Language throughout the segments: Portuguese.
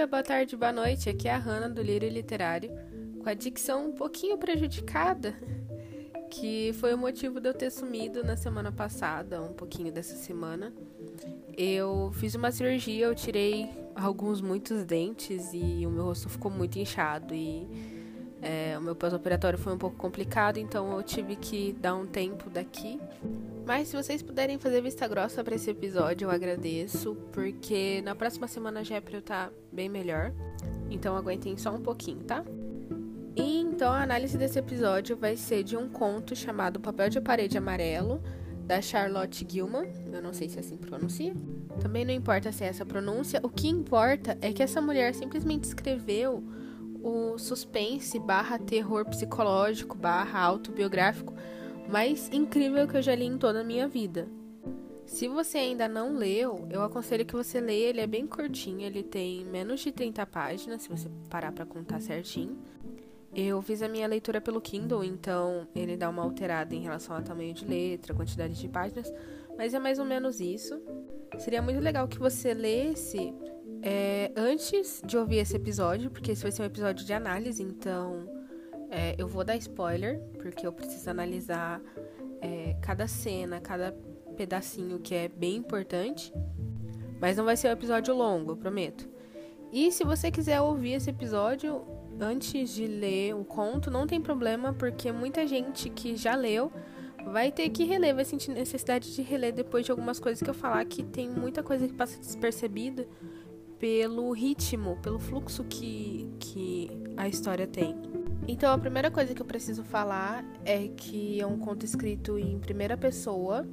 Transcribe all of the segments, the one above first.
dia, boa tarde, boa noite. Aqui é a Hanna do Lírio Literário, com a dicção um pouquinho prejudicada, que foi o motivo de eu ter sumido na semana passada, um pouquinho dessa semana. Eu fiz uma cirurgia, eu tirei alguns muitos dentes e o meu rosto ficou muito inchado e é, o meu pós-operatório foi um pouco complicado, então eu tive que dar um tempo daqui. Mas se vocês puderem fazer vista grossa para esse episódio, eu agradeço, porque na próxima semana já é pra eu estar tá bem melhor. Então aguentem só um pouquinho, tá? E então a análise desse episódio vai ser de um conto chamado Papel de Parede Amarelo, da Charlotte Gilman. Eu não sei se é assim pronuncia. Também não importa se é essa pronúncia. O que importa é que essa mulher simplesmente escreveu o suspense barra terror psicológico barra autobiográfico mais incrível que eu já li em toda a minha vida. Se você ainda não leu, eu aconselho que você leia. Ele é bem curtinho, ele tem menos de 30 páginas, se você parar para contar certinho. Eu fiz a minha leitura pelo Kindle, então ele dá uma alterada em relação ao tamanho de letra, quantidade de páginas, mas é mais ou menos isso. Seria muito legal que você lesse é, antes de ouvir esse episódio, porque esse vai ser um episódio de análise, então é, eu vou dar spoiler, porque eu preciso analisar é, cada cena, cada pedacinho que é bem importante. Mas não vai ser um episódio longo, eu prometo. E se você quiser ouvir esse episódio antes de ler o conto, não tem problema, porque muita gente que já leu vai ter que reler, vai sentir necessidade de reler depois de algumas coisas que eu falar que tem muita coisa que passa despercebida pelo ritmo, pelo fluxo que, que a história tem. Então, a primeira coisa que eu preciso falar é que é um conto escrito em primeira pessoa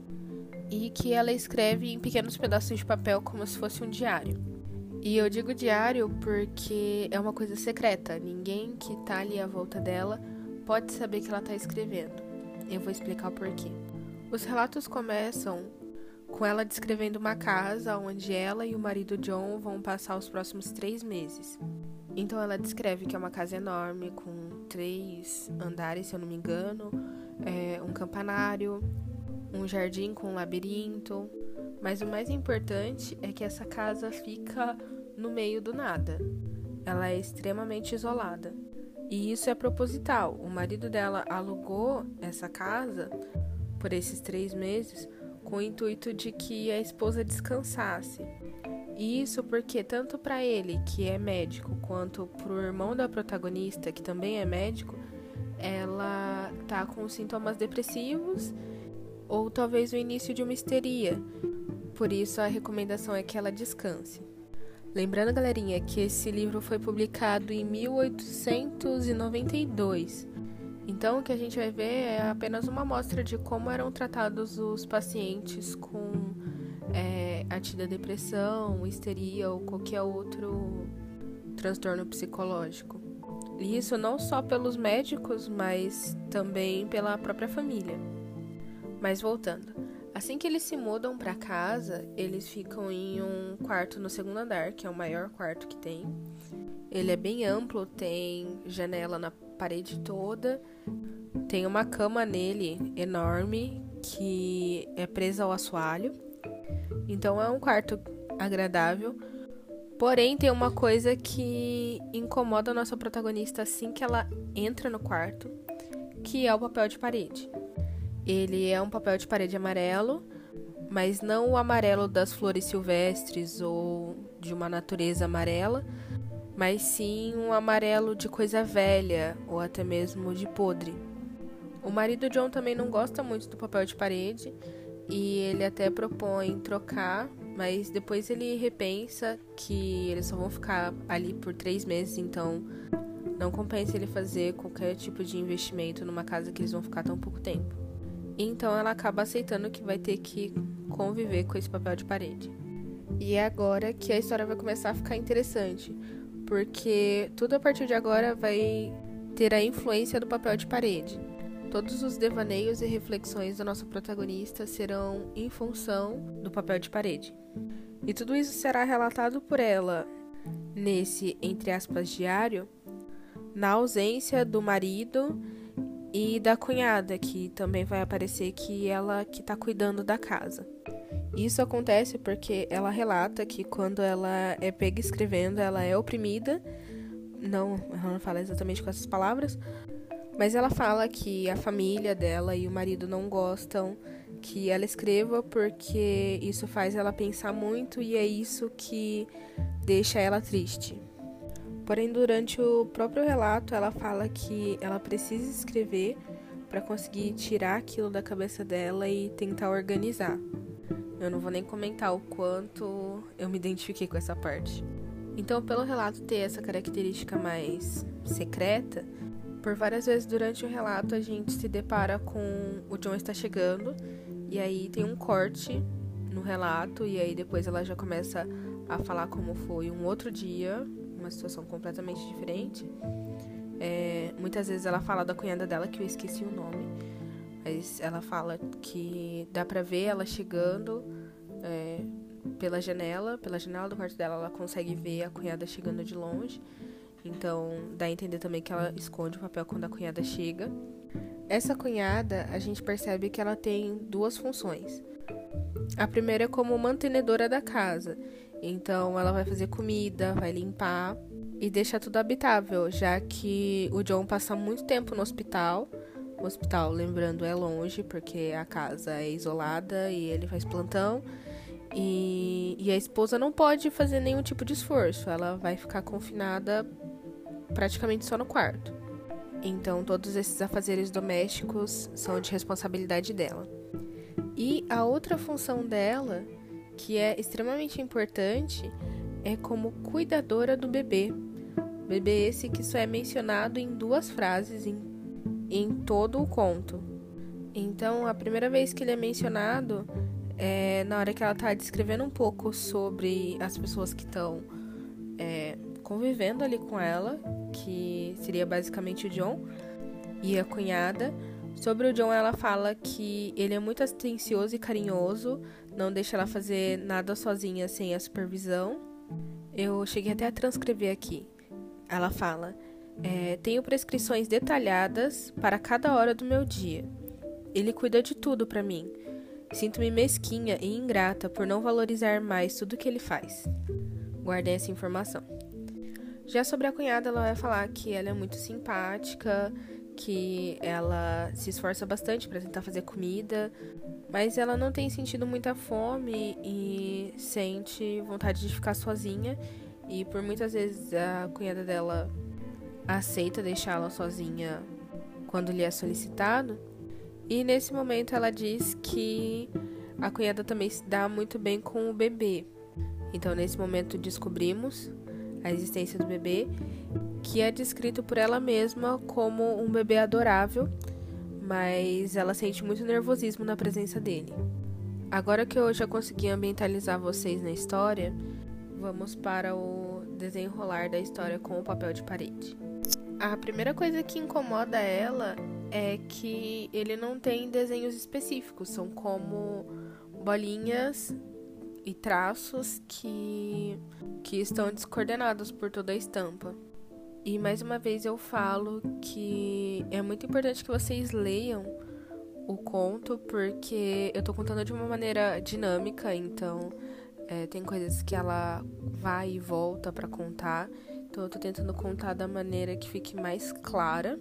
e que ela escreve em pequenos pedaços de papel como se fosse um diário. E eu digo diário porque é uma coisa secreta, ninguém que tá ali à volta dela pode saber que ela tá escrevendo. Eu vou explicar o porquê. Os relatos começam com ela descrevendo uma casa onde ela e o marido John vão passar os próximos três meses. Então ela descreve que é uma casa enorme, com três andares, se eu não me engano, é, um campanário, um jardim com um labirinto. Mas o mais importante é que essa casa fica no meio do nada. Ela é extremamente isolada. E isso é proposital. O marido dela alugou essa casa por esses três meses com o intuito de que a esposa descansasse. E isso porque tanto para ele, que é médico, quanto para o irmão da protagonista, que também é médico, ela tá com sintomas depressivos ou talvez o início de uma histeria. Por isso a recomendação é que ela descanse. Lembrando, galerinha, que esse livro foi publicado em 1892. Então, o que a gente vai ver é apenas uma amostra de como eram tratados os pacientes com é, atida depressão, histeria ou qualquer outro transtorno psicológico. E isso não só pelos médicos, mas também pela própria família. Mas voltando, assim que eles se mudam para casa, eles ficam em um quarto no segundo andar, que é o maior quarto que tem. Ele é bem amplo, tem janela na parede toda. Tem uma cama nele enorme que é presa ao assoalho. Então é um quarto agradável. Porém, tem uma coisa que incomoda a nossa protagonista assim que ela entra no quarto, que é o papel de parede. Ele é um papel de parede amarelo, mas não o amarelo das flores silvestres ou de uma natureza amarela, mas sim um amarelo de coisa velha ou até mesmo de podre. O marido John também não gosta muito do papel de parede e ele até propõe trocar, mas depois ele repensa que eles só vão ficar ali por três meses, então não compensa ele fazer qualquer tipo de investimento numa casa que eles vão ficar tão pouco tempo. Então ela acaba aceitando que vai ter que conviver com esse papel de parede. E é agora que a história vai começar a ficar interessante, porque tudo a partir de agora vai ter a influência do papel de parede. Todos os devaneios e reflexões da nossa protagonista serão em função do papel de parede. E tudo isso será relatado por ela nesse, entre aspas, diário, na ausência do marido e da cunhada, que também vai aparecer que ela que está cuidando da casa. Isso acontece porque ela relata que quando ela é pega escrevendo, ela é oprimida. Não, ela não fala exatamente com essas palavras, mas ela fala que a família dela e o marido não gostam que ela escreva porque isso faz ela pensar muito e é isso que deixa ela triste. Porém, durante o próprio relato, ela fala que ela precisa escrever para conseguir tirar aquilo da cabeça dela e tentar organizar. Eu não vou nem comentar o quanto eu me identifiquei com essa parte. Então, pelo relato ter essa característica mais secreta, por várias vezes durante o relato a gente se depara com o John está chegando e aí tem um corte no relato e aí depois ela já começa a falar como foi um outro dia uma situação completamente diferente. É, muitas vezes ela fala da cunhada dela, que eu esqueci o nome, mas ela fala que dá pra ver ela chegando é, pela janela, pela janela do quarto dela, ela consegue ver a cunhada chegando de longe. Então dá a entender também que ela esconde o papel quando a cunhada chega. Essa cunhada, a gente percebe que ela tem duas funções. A primeira é como mantenedora da casa. Então ela vai fazer comida, vai limpar e deixar tudo habitável, já que o John passa muito tempo no hospital. O hospital, lembrando, é longe, porque a casa é isolada e ele faz plantão. E, e, a esposa não pode fazer nenhum tipo de esforço, ela vai ficar confinada praticamente só no quarto. Então, todos esses afazeres domésticos são de responsabilidade dela. E a outra função dela que é extremamente importante é como cuidadora do bebê. Bebê esse que só é mencionado em duas frases em, em todo o conto. Então, a primeira vez que ele é mencionado é na hora que ela está descrevendo um pouco sobre as pessoas que estão é, convivendo ali com ela, que seria basicamente o John e a cunhada. Sobre o John, ela fala que ele é muito atencioso e carinhoso, não deixa ela fazer nada sozinha sem a supervisão. Eu cheguei até a transcrever aqui. Ela fala: é, Tenho prescrições detalhadas para cada hora do meu dia. Ele cuida de tudo para mim. Sinto-me mesquinha e ingrata por não valorizar mais tudo que ele faz. Guardem essa informação. Já sobre a cunhada, ela vai falar que ela é muito simpática, que ela se esforça bastante para tentar fazer comida, mas ela não tem sentido muita fome e sente vontade de ficar sozinha. E por muitas vezes a cunhada dela aceita deixá-la sozinha quando lhe é solicitado. E nesse momento ela diz que a cunhada também se dá muito bem com o bebê. Então nesse momento descobrimos a existência do bebê que é descrito por ela mesma como um bebê adorável, mas ela sente muito nervosismo na presença dele. Agora que eu já consegui ambientalizar vocês na história, vamos para o desenrolar da história com o papel de parede. A primeira coisa que incomoda ela é que ele não tem desenhos específicos, são como bolinhas e traços que, que estão descoordenados por toda a estampa. E mais uma vez eu falo que é muito importante que vocês leiam o conto, porque eu tô contando de uma maneira dinâmica, então é, tem coisas que ela vai e volta para contar. Então eu tô tentando contar da maneira que fique mais clara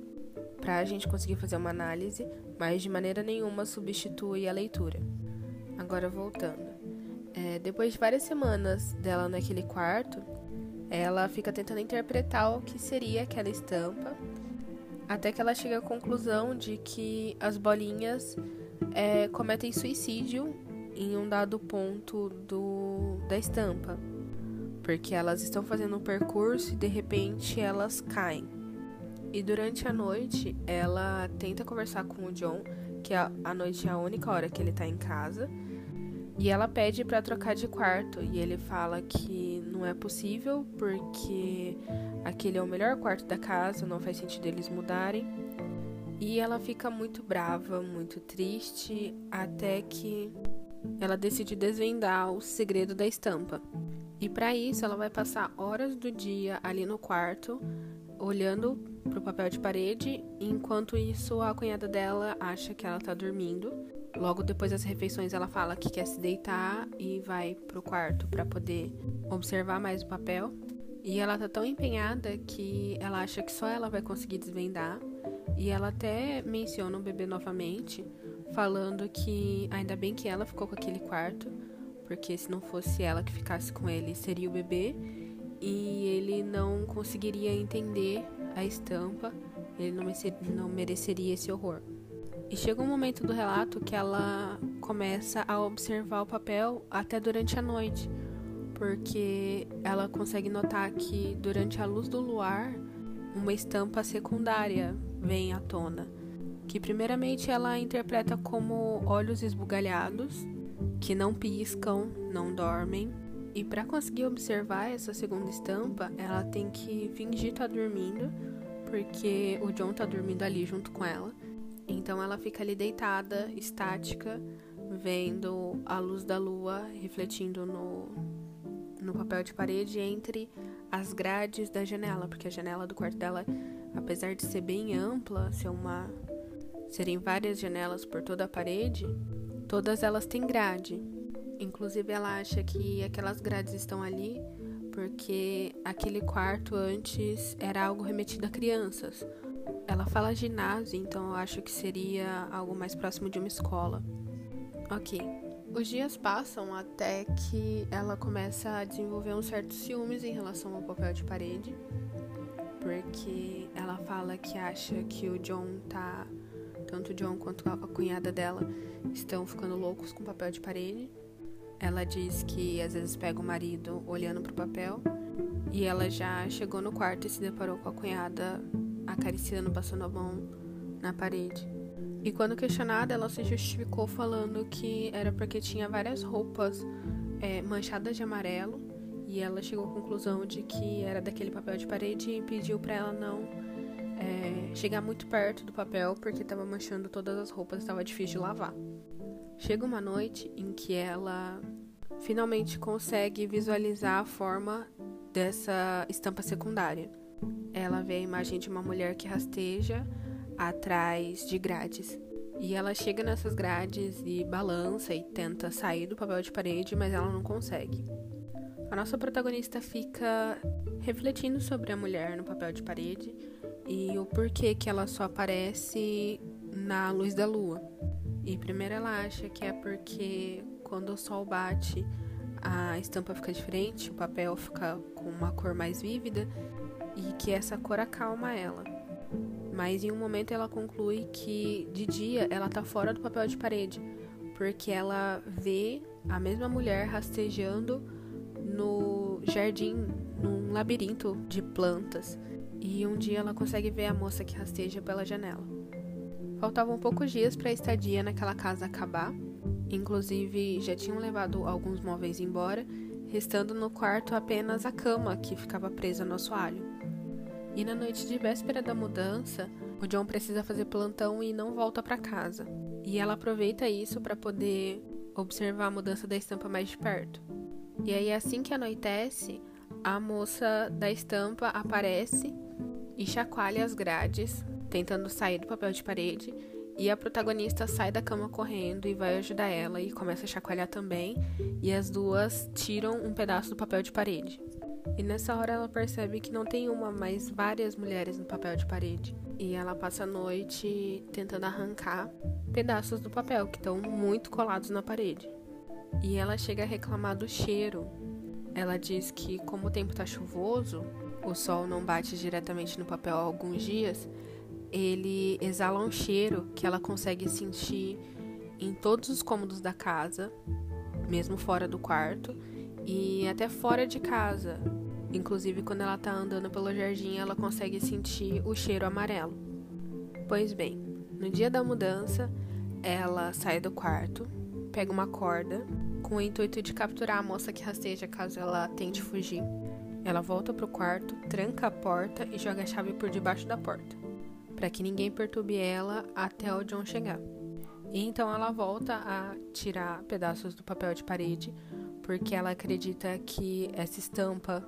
pra gente conseguir fazer uma análise, mas de maneira nenhuma substitui a leitura. Agora voltando. É, depois de várias semanas dela naquele quarto, ela fica tentando interpretar o que seria aquela estampa, até que ela chega à conclusão de que as bolinhas é, cometem suicídio em um dado ponto do, da estampa, porque elas estão fazendo um percurso e de repente elas caem. E durante a noite ela tenta conversar com o John, que a, a noite é a única hora que ele tá em casa, e ela pede para trocar de quarto e ele fala que não é possível porque aquele é o melhor quarto da casa, não faz sentido eles mudarem. E ela fica muito brava, muito triste, até que ela decide desvendar o segredo da estampa. E para isso ela vai passar horas do dia ali no quarto, olhando pro papel de parede, enquanto isso a cunhada dela acha que ela tá dormindo Logo depois das refeições, ela fala que quer se deitar e vai pro quarto para poder observar mais o papel. E ela tá tão empenhada que ela acha que só ela vai conseguir desvendar. E ela até menciona o bebê novamente, falando que ainda bem que ela ficou com aquele quarto, porque se não fosse ela que ficasse com ele, seria o bebê. E ele não conseguiria entender a estampa, ele não mereceria esse horror. E chega um momento do relato que ela começa a observar o papel até durante a noite, porque ela consegue notar que durante a luz do luar, uma estampa secundária vem à tona, que primeiramente ela interpreta como olhos esbugalhados, que não piscam, não dormem. E para conseguir observar essa segunda estampa, ela tem que fingir estar tá dormindo, porque o John tá dormindo ali junto com ela. Então ela fica ali deitada, estática, vendo a luz da lua refletindo no, no papel de parede entre as grades da janela, porque a janela do quarto dela, apesar de ser bem ampla, ser uma serem várias janelas por toda a parede, todas elas têm grade. Inclusive ela acha que aquelas grades estão ali porque aquele quarto antes era algo remetido a crianças ela fala ginásio, então eu acho que seria algo mais próximo de uma escola. Ok. Os dias passam até que ela começa a desenvolver um certo ciúmes em relação ao papel de parede, porque ela fala que acha que o John tá. Tanto o John quanto a cunhada dela estão ficando loucos com papel de parede. Ela diz que às vezes pega o marido olhando pro papel e ela já chegou no quarto e se deparou com a cunhada acariciando, passando a mão na parede. E quando questionada, ela se justificou falando que era porque tinha várias roupas é, manchadas de amarelo e ela chegou à conclusão de que era daquele papel de parede e pediu para ela não é, chegar muito perto do papel porque estava manchando todas as roupas, estava difícil de lavar. Chega uma noite em que ela finalmente consegue visualizar a forma dessa estampa secundária ela vê a imagem de uma mulher que rasteja atrás de grades. E ela chega nessas grades e balança e tenta sair do papel de parede, mas ela não consegue. A nossa protagonista fica refletindo sobre a mulher no papel de parede e o porquê que ela só aparece na luz da lua. E primeiro ela acha que é porque quando o sol bate, a estampa fica diferente, o papel fica com uma cor mais vívida e que essa cor acalma ela. Mas em um momento ela conclui que de dia ela tá fora do papel de parede, porque ela vê a mesma mulher rastejando no jardim, num labirinto de plantas. E um dia ela consegue ver a moça que rasteja pela janela. Faltavam poucos dias para a estadia naquela casa acabar. Inclusive, já tinham levado alguns móveis embora, restando no quarto apenas a cama que ficava presa no assoalho. E na noite de véspera da mudança, o John precisa fazer plantão e não volta para casa. E ela aproveita isso para poder observar a mudança da estampa mais de perto. E aí, assim que anoitece, a moça da estampa aparece e chacoalha as grades, tentando sair do papel de parede. E a protagonista sai da cama correndo e vai ajudar ela e começa a chacoalhar também. E as duas tiram um pedaço do papel de parede. E nessa hora ela percebe que não tem uma, mas várias mulheres no papel de parede. E ela passa a noite tentando arrancar pedaços do papel que estão muito colados na parede. E ela chega a reclamar do cheiro. Ela diz que, como o tempo está chuvoso, o sol não bate diretamente no papel há alguns dias, ele exala um cheiro que ela consegue sentir em todos os cômodos da casa, mesmo fora do quarto e até fora de casa. Inclusive, quando ela tá andando pelo jardim, ela consegue sentir o cheiro amarelo. Pois bem, no dia da mudança, ela sai do quarto, pega uma corda, com o intuito de capturar a moça que rasteja caso ela tente fugir. Ela volta pro quarto, tranca a porta e joga a chave por debaixo da porta, para que ninguém perturbe ela até o John chegar. E então ela volta a tirar pedaços do papel de parede, porque ela acredita que essa estampa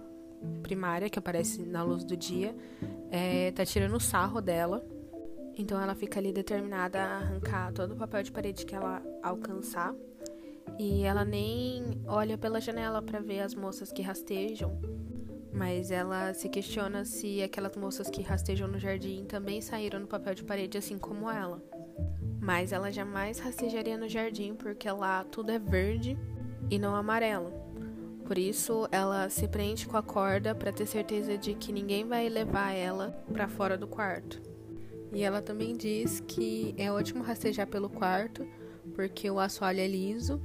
primária que aparece na luz do dia é, tá tirando sarro dela Então ela fica ali determinada a arrancar todo o papel de parede que ela alcançar. E ela nem olha pela janela para ver as moças que rastejam, mas ela se questiona se aquelas moças que rastejam no jardim também saíram no papel de parede assim como ela. Mas ela jamais rastejaria no jardim porque lá tudo é verde e não amarelo. Por isso, ela se prende com a corda para ter certeza de que ninguém vai levar ela para fora do quarto. E ela também diz que é ótimo rastejar pelo quarto porque o assoalho é liso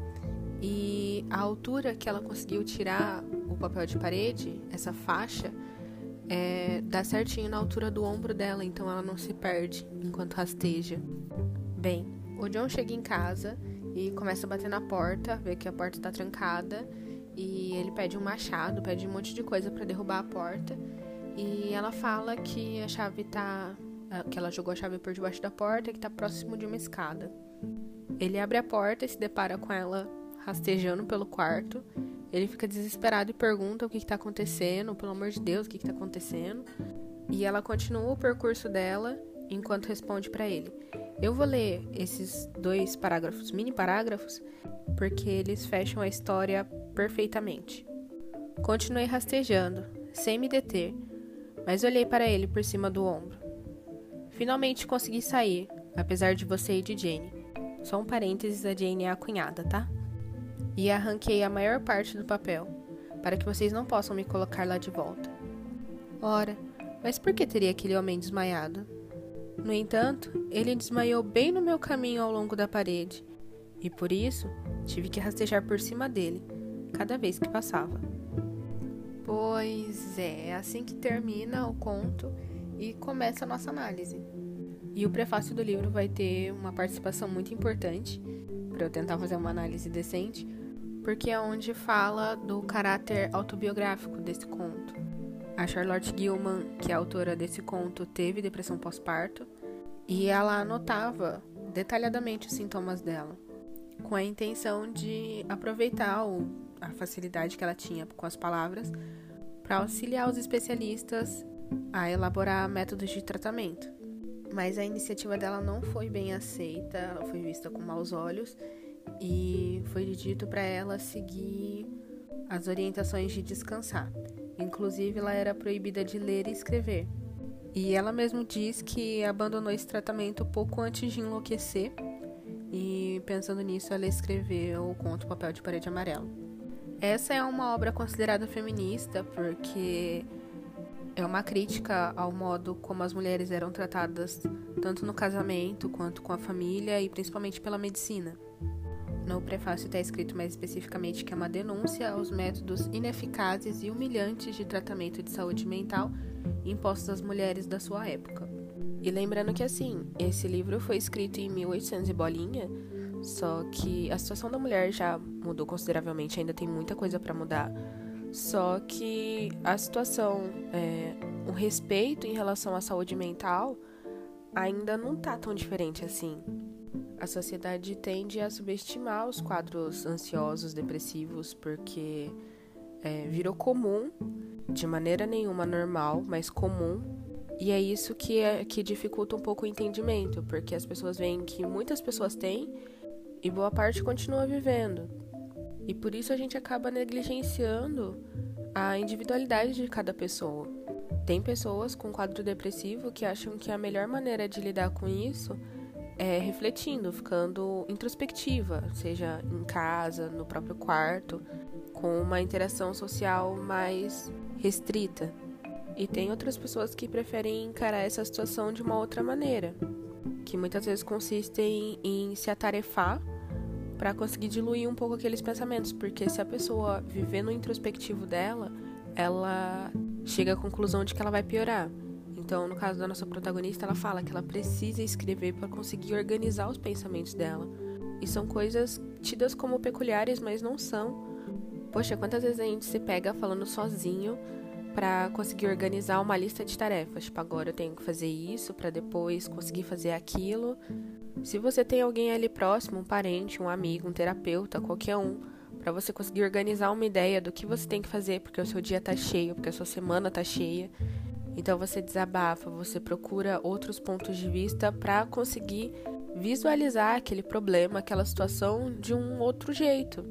e a altura que ela conseguiu tirar o papel de parede, essa faixa, é, dá certinho na altura do ombro dela, então ela não se perde enquanto rasteja. Bem, o John chega em casa e começa a bater na porta, vê que a porta está trancada e ele pede um machado, pede um monte de coisa para derrubar a porta. E ela fala que a chave tá. que ela jogou a chave por debaixo da porta que tá próximo de uma escada. Ele abre a porta e se depara com ela rastejando pelo quarto. Ele fica desesperado e pergunta o que está acontecendo, pelo amor de Deus, o que está acontecendo. E ela continua o percurso dela enquanto responde para ele. Eu vou ler esses dois parágrafos, mini parágrafos, porque eles fecham a história perfeitamente. Continuei rastejando, sem me deter, mas olhei para ele por cima do ombro. Finalmente consegui sair, apesar de você e de Jane. Só um parênteses, a Jane é a cunhada, tá? e arranquei a maior parte do papel, para que vocês não possam me colocar lá de volta. Ora, mas por que teria aquele homem desmaiado? No entanto, ele desmaiou bem no meu caminho ao longo da parede, e por isso tive que rastejar por cima dele, cada vez que passava. Pois é, é assim que termina o conto e começa a nossa análise. E o prefácio do livro vai ter uma participação muito importante para eu tentar fazer uma análise decente, porque é onde fala do caráter autobiográfico desse conto. A Charlotte Gilman, que é autora desse conto, teve depressão pós-parto e ela anotava detalhadamente os sintomas dela, com a intenção de aproveitar a facilidade que ela tinha com as palavras para auxiliar os especialistas a elaborar métodos de tratamento. Mas a iniciativa dela não foi bem aceita, ela foi vista com maus olhos e foi dito para ela seguir as orientações de descansar. Inclusive, ela era proibida de ler e escrever. E ela mesma diz que abandonou esse tratamento pouco antes de enlouquecer. E pensando nisso, ela escreveu o conto Papel de Parede Amarelo. Essa é uma obra considerada feminista porque é uma crítica ao modo como as mulheres eram tratadas tanto no casamento quanto com a família e principalmente pela medicina. No prefácio está escrito mais especificamente que é uma denúncia aos métodos ineficazes e humilhantes de tratamento de saúde mental impostos às mulheres da sua época. E lembrando que assim, esse livro foi escrito em 1800 e bolinha, só que a situação da mulher já mudou consideravelmente, ainda tem muita coisa para mudar. Só que a situação, é, o respeito em relação à saúde mental ainda não tá tão diferente assim. A sociedade tende a subestimar os quadros ansiosos, depressivos, porque é, virou comum, de maneira nenhuma normal, mas comum. E é isso que, é, que dificulta um pouco o entendimento, porque as pessoas veem que muitas pessoas têm e boa parte continua vivendo. E por isso a gente acaba negligenciando a individualidade de cada pessoa. Tem pessoas com quadro depressivo que acham que a melhor maneira de lidar com isso é, refletindo, ficando introspectiva, seja em casa, no próprio quarto, com uma interação social mais restrita. E tem outras pessoas que preferem encarar essa situação de uma outra maneira, que muitas vezes consiste em, em se atarefar para conseguir diluir um pouco aqueles pensamentos, porque se a pessoa viver no introspectivo dela, ela chega à conclusão de que ela vai piorar. Então, no caso da nossa protagonista, ela fala que ela precisa escrever para conseguir organizar os pensamentos dela. E são coisas tidas como peculiares, mas não são. Poxa, quantas vezes a gente se pega falando sozinho para conseguir organizar uma lista de tarefas? Tipo, agora eu tenho que fazer isso para depois conseguir fazer aquilo. Se você tem alguém ali próximo, um parente, um amigo, um terapeuta, qualquer um, para você conseguir organizar uma ideia do que você tem que fazer, porque o seu dia tá cheio, porque a sua semana tá cheia, Então você desabafa, você procura outros pontos de vista para conseguir visualizar aquele problema, aquela situação de um outro jeito.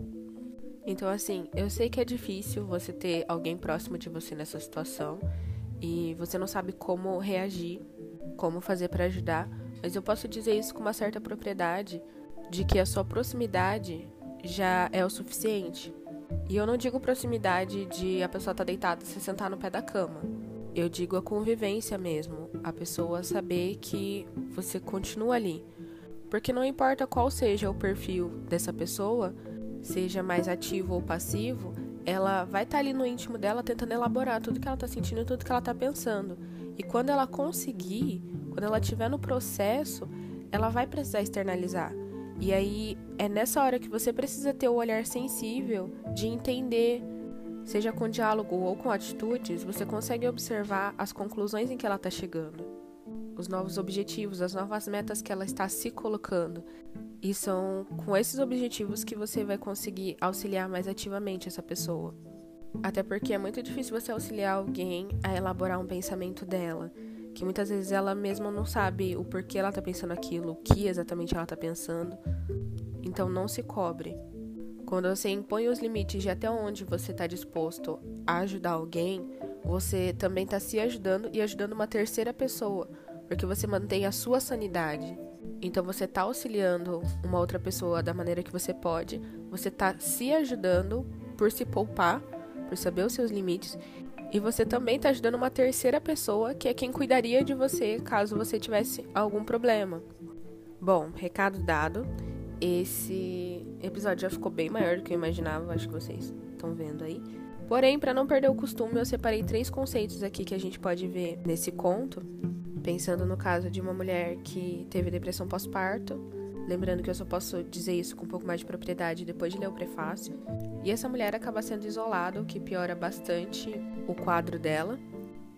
Então, assim, eu sei que é difícil você ter alguém próximo de você nessa situação e você não sabe como reagir, como fazer para ajudar, mas eu posso dizer isso com uma certa propriedade de que a sua proximidade já é o suficiente. E eu não digo proximidade de a pessoa estar tá deitada se sentar no pé da cama. Eu digo a convivência mesmo, a pessoa saber que você continua ali. Porque não importa qual seja o perfil dessa pessoa, seja mais ativo ou passivo, ela vai estar tá ali no íntimo dela tentando elaborar tudo que ela está sentindo tudo que ela está pensando. E quando ela conseguir, quando ela estiver no processo, ela vai precisar externalizar. E aí é nessa hora que você precisa ter o olhar sensível de entender, seja com diálogo ou com atitudes, você consegue observar as conclusões em que ela está chegando, os novos objetivos, as novas metas que ela está se colocando. E são com esses objetivos que você vai conseguir auxiliar mais ativamente essa pessoa. Até porque é muito difícil você auxiliar alguém a elaborar um pensamento dela, que muitas vezes ela mesma não sabe o porquê ela tá pensando aquilo, o que exatamente ela tá pensando. Então não se cobre. Quando você impõe os limites de até onde você está disposto a ajudar alguém, você também está se ajudando e ajudando uma terceira pessoa, porque você mantém a sua sanidade. Então você está auxiliando uma outra pessoa da maneira que você pode, você está se ajudando por se poupar, por saber os seus limites, e você também está ajudando uma terceira pessoa, que é quem cuidaria de você caso você tivesse algum problema. Bom, recado dado. Esse episódio já ficou bem maior do que eu imaginava, acho que vocês estão vendo aí. Porém, para não perder o costume, eu separei três conceitos aqui que a gente pode ver nesse conto Pensando no caso de uma mulher que teve depressão pós-parto, lembrando que eu só posso dizer isso com um pouco mais de propriedade depois de ler o prefácio. E essa mulher acaba sendo isolada, o que piora bastante o quadro dela,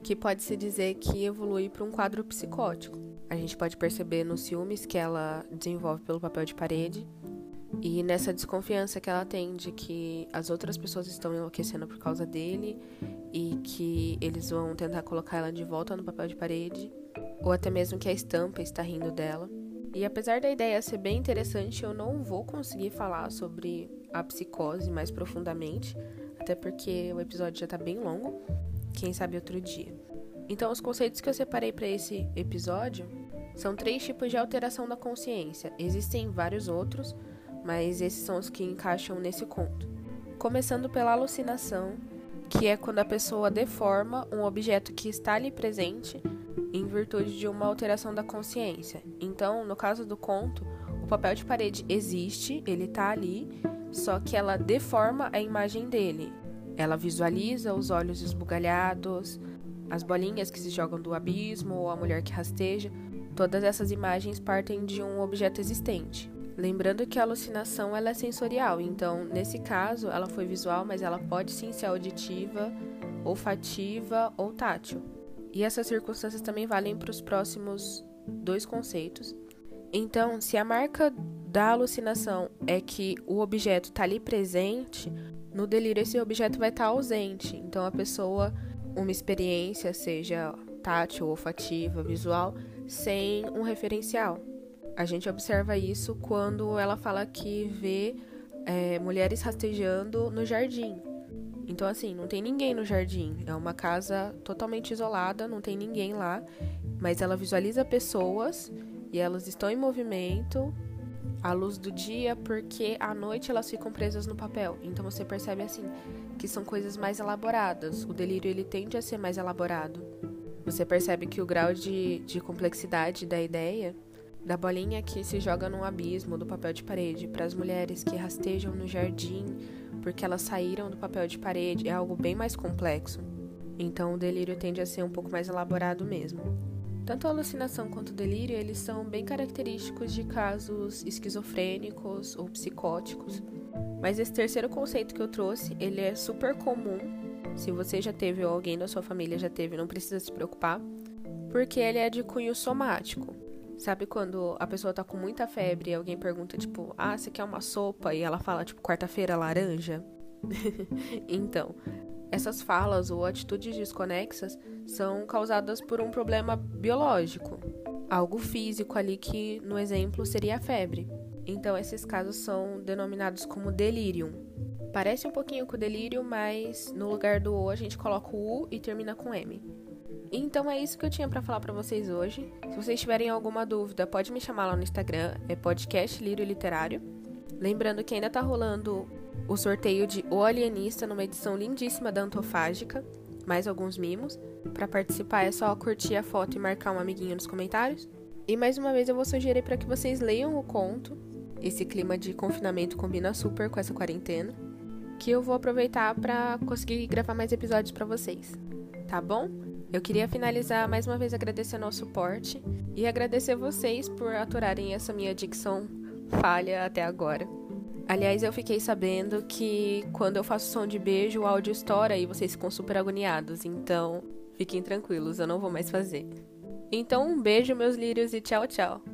que pode-se dizer que evolui para um quadro psicótico. A gente pode perceber nos ciúmes que ela desenvolve pelo papel de parede e nessa desconfiança que ela tem de que as outras pessoas estão enlouquecendo por causa dele e que eles vão tentar colocar ela de volta no papel de parede ou até mesmo que a estampa está rindo dela. E apesar da ideia ser bem interessante, eu não vou conseguir falar sobre a psicose mais profundamente, até porque o episódio já está bem longo. Quem sabe outro dia. Então, os conceitos que eu separei para esse episódio são três tipos de alteração da consciência. Existem vários outros, mas esses são os que encaixam nesse conto. Começando pela alucinação, que é quando a pessoa deforma um objeto que está ali presente em virtude de uma alteração da consciência. Então, no caso do conto, o papel de parede existe, ele está ali, só que ela deforma a imagem dele. Ela visualiza os olhos esbugalhados, as bolinhas que se jogam do abismo ou a mulher que rasteja. Todas essas imagens partem de um objeto existente. Lembrando que a alucinação ela é sensorial, então nesse caso ela foi visual, mas ela pode sim ser auditiva, olfativa ou tátil. E essas circunstâncias também valem para os próximos dois conceitos. Então, se a marca da alucinação é que o objeto está ali presente, no delírio esse objeto vai estar tá ausente. Então, a pessoa, uma experiência, seja tátil, olfativa, visual, sem um referencial. A gente observa isso quando ela fala que vê é, mulheres rastejando no jardim. Então, assim, não tem ninguém no jardim. É uma casa totalmente isolada, não tem ninguém lá. Mas ela visualiza pessoas e elas estão em movimento à luz do dia, porque à noite elas ficam presas no papel. Então você percebe assim que são coisas mais elaboradas. O delírio ele tende a ser mais elaborado. Você percebe que o grau de, de complexidade da ideia da bolinha que se joga num abismo do papel de parede para as mulheres que rastejam no jardim porque elas saíram do papel de parede, é algo bem mais complexo. Então o delírio tende a ser um pouco mais elaborado mesmo. Tanto a alucinação quanto o delírio, eles são bem característicos de casos esquizofrênicos ou psicóticos. Mas esse terceiro conceito que eu trouxe, ele é super comum. Se você já teve ou alguém da sua família já teve, não precisa se preocupar, porque ele é de cunho somático. Sabe quando a pessoa tá com muita febre e alguém pergunta, tipo, ah, você quer uma sopa? E ela fala, tipo, quarta-feira laranja? então, essas falas ou atitudes desconexas são causadas por um problema biológico, algo físico ali que, no exemplo, seria a febre. Então, esses casos são denominados como delírio. Parece um pouquinho com delírio, mas no lugar do O a gente coloca o U e termina com M. Então é isso que eu tinha para falar para vocês hoje. Se vocês tiverem alguma dúvida, pode me chamar lá no Instagram, é podcast Lírio Literário. Lembrando que ainda tá rolando o sorteio de O Alienista numa edição lindíssima da Antofágica, mais alguns mimos. Para participar é só curtir a foto e marcar um amiguinho nos comentários. E mais uma vez eu vou sugerir para que vocês leiam o conto. Esse clima de confinamento combina super com essa quarentena, que eu vou aproveitar para conseguir gravar mais episódios para vocês. Tá bom? Eu queria finalizar mais uma vez agradecendo ao suporte e agradecer vocês por aturarem essa minha dicção falha até agora. Aliás, eu fiquei sabendo que quando eu faço som de beijo, o áudio estoura e vocês ficam super agoniados. Então, fiquem tranquilos, eu não vou mais fazer. Então, um beijo, meus lírios, e tchau, tchau.